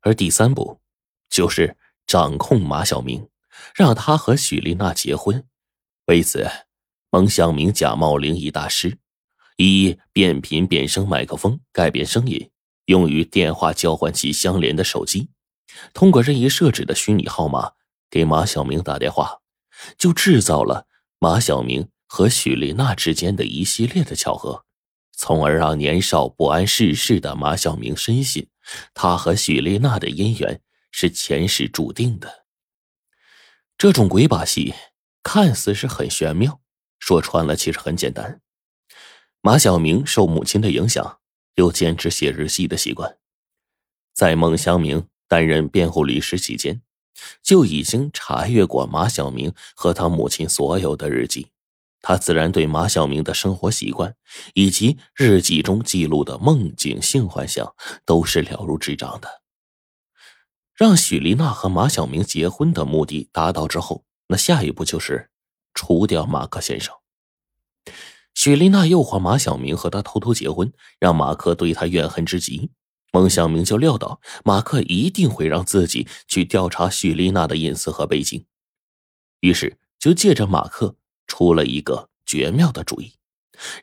而第三步，就是掌控马小明，让他和许丽娜结婚。为此，蒙小明假冒灵异大师，以变频变声麦克风改变声音，用于电话交换器相连的手机，通过任意设置的虚拟号码给马小明打电话，就制造了马小明和许丽娜之间的一系列的巧合，从而让年少不谙世事的马小明深信他和许丽娜的姻缘是前世注定的。这种鬼把戏。看似是很玄妙，说穿了其实很简单。马小明受母亲的影响，有坚持写日记的习惯。在孟祥明担任辩护律师期间，就已经查阅过马小明和他母亲所有的日记。他自然对马小明的生活习惯以及日记中记录的梦境、性幻想都是了如指掌的。让许丽娜和马小明结婚的目的达到之后。那下一步就是除掉马克先生。许丽娜诱惑马小明和他偷偷结婚，让马克对他怨恨之极。孟小明就料到马克一定会让自己去调查许丽娜的隐私和背景，于是就借着马克出了一个绝妙的主意，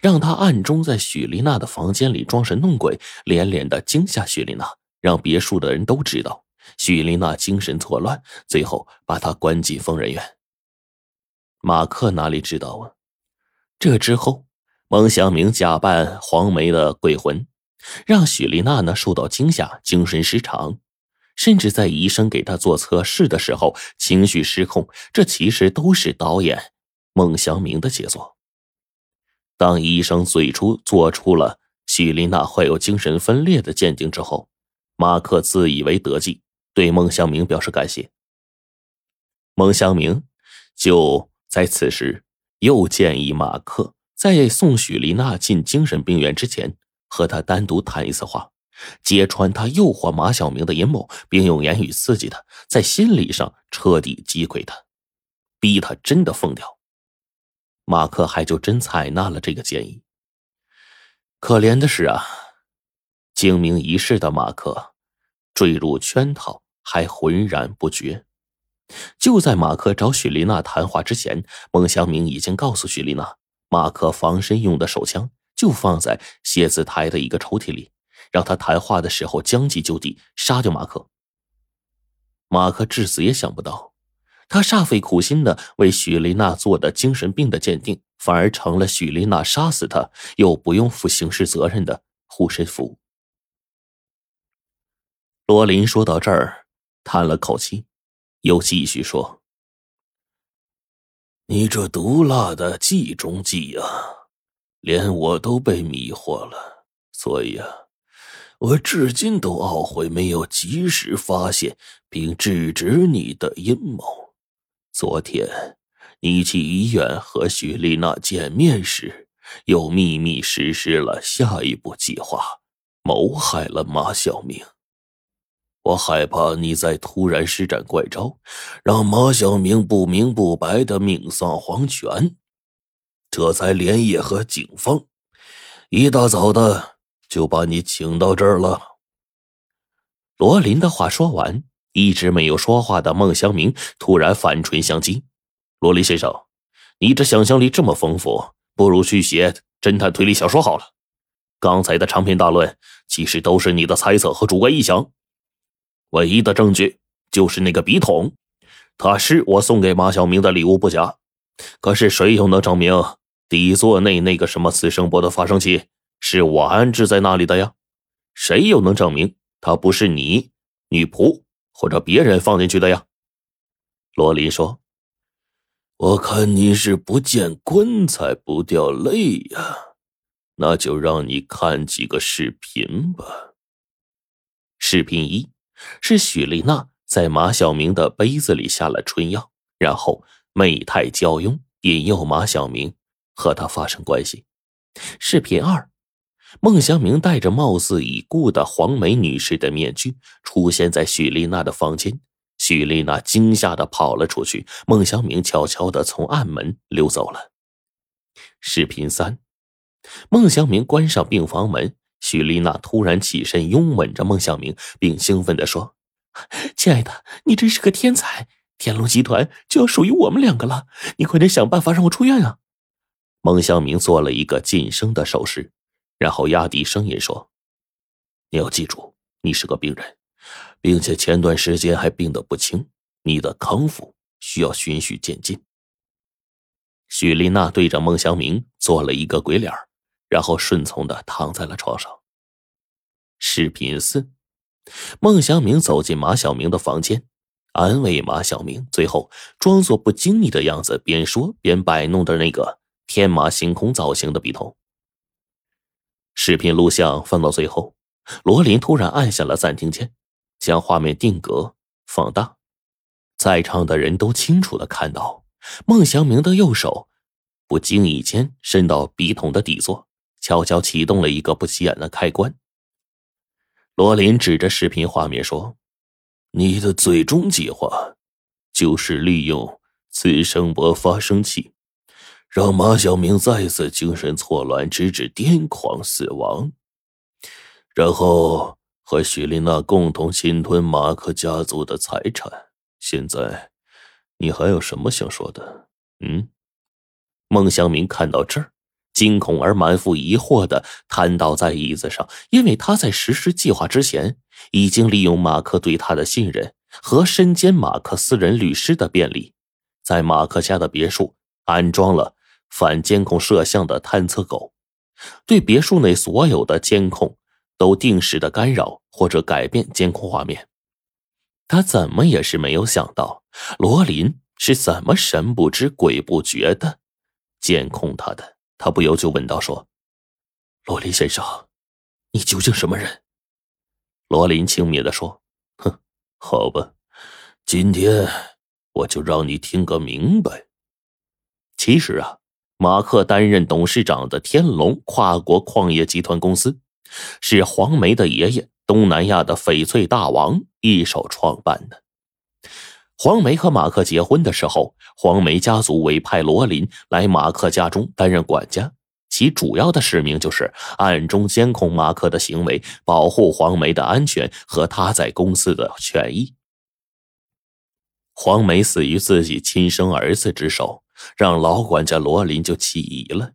让他暗中在许丽娜的房间里装神弄鬼，连连的惊吓许丽娜，让别墅的人都知道许丽娜精神错乱，最后把她关进疯人院。马克哪里知道啊？这之后，孟祥明假扮黄梅的鬼魂，让许丽娜呢受到惊吓，精神失常，甚至在医生给她做测试的时候情绪失控。这其实都是导演孟祥明的杰作。当医生最初做出了许丽娜患有精神分裂的鉴定之后，马克自以为得计，对孟祥明表示感谢。孟祥明就。在此时，又建议马克在送许丽娜进精神病院之前，和他单独谈一次话，揭穿他诱惑马小明的阴谋，并用言语刺激他，在心理上彻底击溃他，逼他真的疯掉。马克还就真采纳了这个建议。可怜的是啊，精明一世的马克，坠入圈套还浑然不觉。就在马克找许丽娜谈话之前，孟祥明已经告诉许丽娜，马克防身用的手枪就放在写字台的一个抽屉里，让他谈话的时候将计就计，杀掉马克。马克至死也想不到，他煞费苦心的为许丽娜做的精神病的鉴定，反而成了许丽娜杀死他又不用负刑事责任的护身符。罗琳说到这儿，叹了口气。又继续说：“你这毒辣的计中计啊，连我都被迷惑了。所以啊，我至今都懊悔没有及时发现并制止你的阴谋。昨天你去医院和许丽娜见面时，又秘密实施了下一步计划，谋害了马小明。”我害怕你再突然施展怪招，让马小明不明不白的命丧黄泉，这才连夜和警方一大早的就把你请到这儿了。罗琳的话说完，一直没有说话的孟祥明突然反唇相讥：“罗琳先生，你这想象力这么丰富，不如去写侦探推理小说好了。刚才的长篇大论其实都是你的猜测和主观臆想。”唯一的证据就是那个笔筒，它是我送给马小明的礼物不假。可是谁又能证明底座内那个什么次声波的发生器是我安置在那里的呀？谁又能证明它不是你女仆或者别人放进去的呀？罗琳说：“我看你是不见棺材不掉泪呀，那就让你看几个视频吧。”视频一。是许丽娜在马小明的杯子里下了春药，然后媚态娇慵，引诱马小明和他发生关系。视频二，孟祥明戴着貌似已故的黄梅女士的面具出现在许丽娜的房间，许丽娜惊吓的跑了出去，孟祥明悄悄的从暗门溜走了。视频三，孟祥明关上病房门。许丽娜突然起身，拥吻着孟祥明，并兴奋地说：“亲爱的，你真是个天才！天龙集团就要属于我们两个了，你快点想办法让我出院啊！孟祥明做了一个晋升的手势，然后压低声音说：“你要记住，你是个病人，并且前段时间还病得不轻，你的康复需要循序渐进。”许丽娜对着孟祥明做了一个鬼脸，然后顺从的躺在了床上。视频四，孟祥明走进马小明的房间，安慰马小明，最后装作不经意的样子，边说边摆弄着那个天马行空造型的笔筒。视频录像放到最后，罗琳突然按下了暂停键，将画面定格放大，在场的人都清楚的看到。孟祥明的右手不经意间伸到笔筒的底座，悄悄启动了一个不起眼的开关。罗琳指着视频画面说：“你的最终计划就是利用次声波发生器，让马小明再次精神错乱，直至癫狂死亡，然后和许丽娜共同侵吞马克家族的财产。现在。”你还有什么想说的？嗯，孟祥明看到这儿，惊恐而满腹疑惑的瘫倒在椅子上，因为他在实施计划之前，已经利用马克对他的信任和身兼马克私人律师的便利，在马克家的别墅安装了反监控摄像的探测狗，对别墅内所有的监控都定时的干扰或者改变监控画面。他怎么也是没有想到，罗琳是怎么神不知鬼不觉的监控他的。他不由就问道：“说，罗琳先生，你究竟什么人？”罗琳轻蔑的说：“哼，好吧，今天我就让你听个明白。其实啊，马克担任董事长的天龙跨国矿业集团公司，是黄梅的爷爷。”东南亚的翡翠大王一手创办的。黄梅和马克结婚的时候，黄梅家族委派罗琳来马克家中担任管家，其主要的使命就是暗中监控马克的行为，保护黄梅的安全和他在公司的权益。黄梅死于自己亲生儿子之手，让老管家罗琳就起疑了：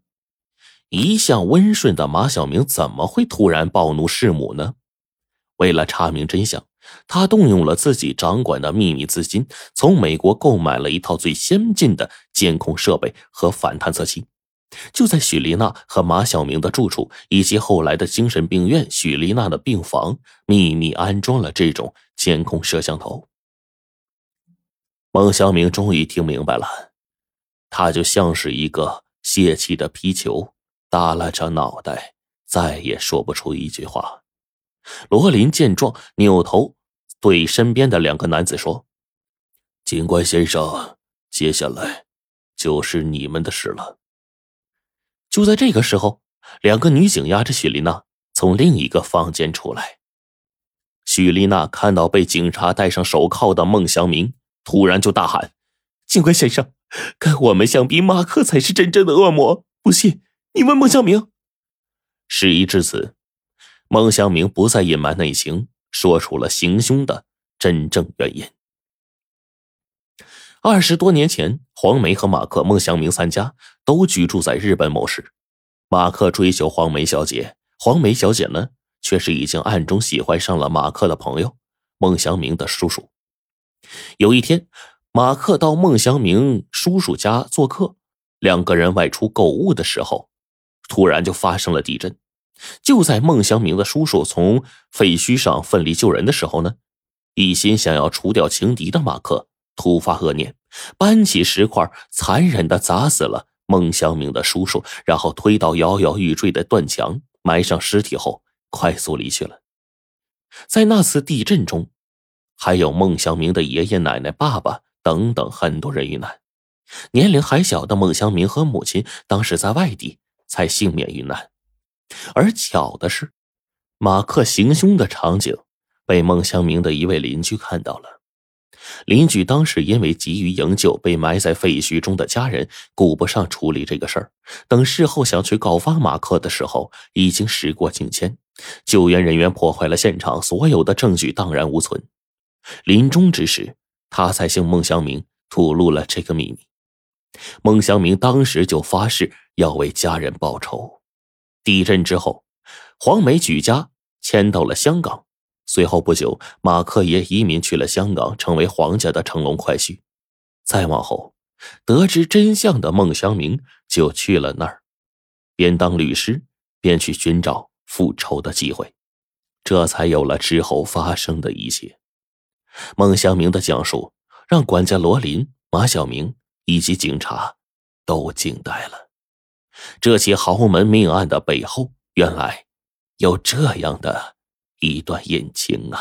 一向温顺的马小明怎么会突然暴怒弑母呢？为了查明真相，他动用了自己掌管的秘密资金，从美国购买了一套最先进的监控设备和反探测器，就在许丽娜和马小明的住处以及后来的精神病院许丽娜的病房秘密安装了这种监控摄像头。孟小明终于听明白了，他就像是一个泄气的皮球，耷拉着脑袋，再也说不出一句话。罗琳见状，扭头对身边的两个男子说：“警官先生，接下来就是你们的事了。”就在这个时候，两个女警押着许丽娜从另一个房间出来。许丽娜看到被警察戴上手铐的孟祥明，突然就大喊：“警官先生，跟我们相比，马克才是真正的恶魔！不信，你问孟祥明。”事已至此。孟祥明不再隐瞒内情，说出了行凶的真正原因。二十多年前，黄梅和马克、孟祥明三家都居住在日本某市。马克追求黄梅小姐，黄梅小姐呢，却是已经暗中喜欢上了马克的朋友孟祥明的叔叔。有一天，马克到孟祥明叔叔家做客，两个人外出购物的时候，突然就发生了地震。就在孟祥明的叔叔从废墟上奋力救人的时候呢，一心想要除掉情敌的马克突发恶念，搬起石块，残忍的砸死了孟祥明的叔叔，然后推倒摇摇欲坠的断墙，埋上尸体后快速离去了。在那次地震中，还有孟祥明的爷爷奶奶、爸爸等等很多人遇难。年龄还小的孟祥明和母亲当时在外地，才幸免遇难。而巧的是，马克行凶的场景被孟祥明的一位邻居看到了。邻居当时因为急于营救被埋在废墟中的家人，顾不上处理这个事儿。等事后想去告发马克的时候，已经时过境迁，救援人员破坏了现场，所有的证据荡然无存。临终之时，他才向孟祥明吐露了这个秘密。孟祥明当时就发誓要为家人报仇。地震之后，黄梅举家迁到了香港。随后不久，马克也移民去了香港，成为黄家的乘龙快婿。再往后，得知真相的孟祥明就去了那儿，边当律师边去寻找复仇的机会，这才有了之后发生的一切。孟祥明的讲述让管家罗林、马小明以及警察都惊呆了。这起豪门命案的背后，原来有这样的。一段隐情啊。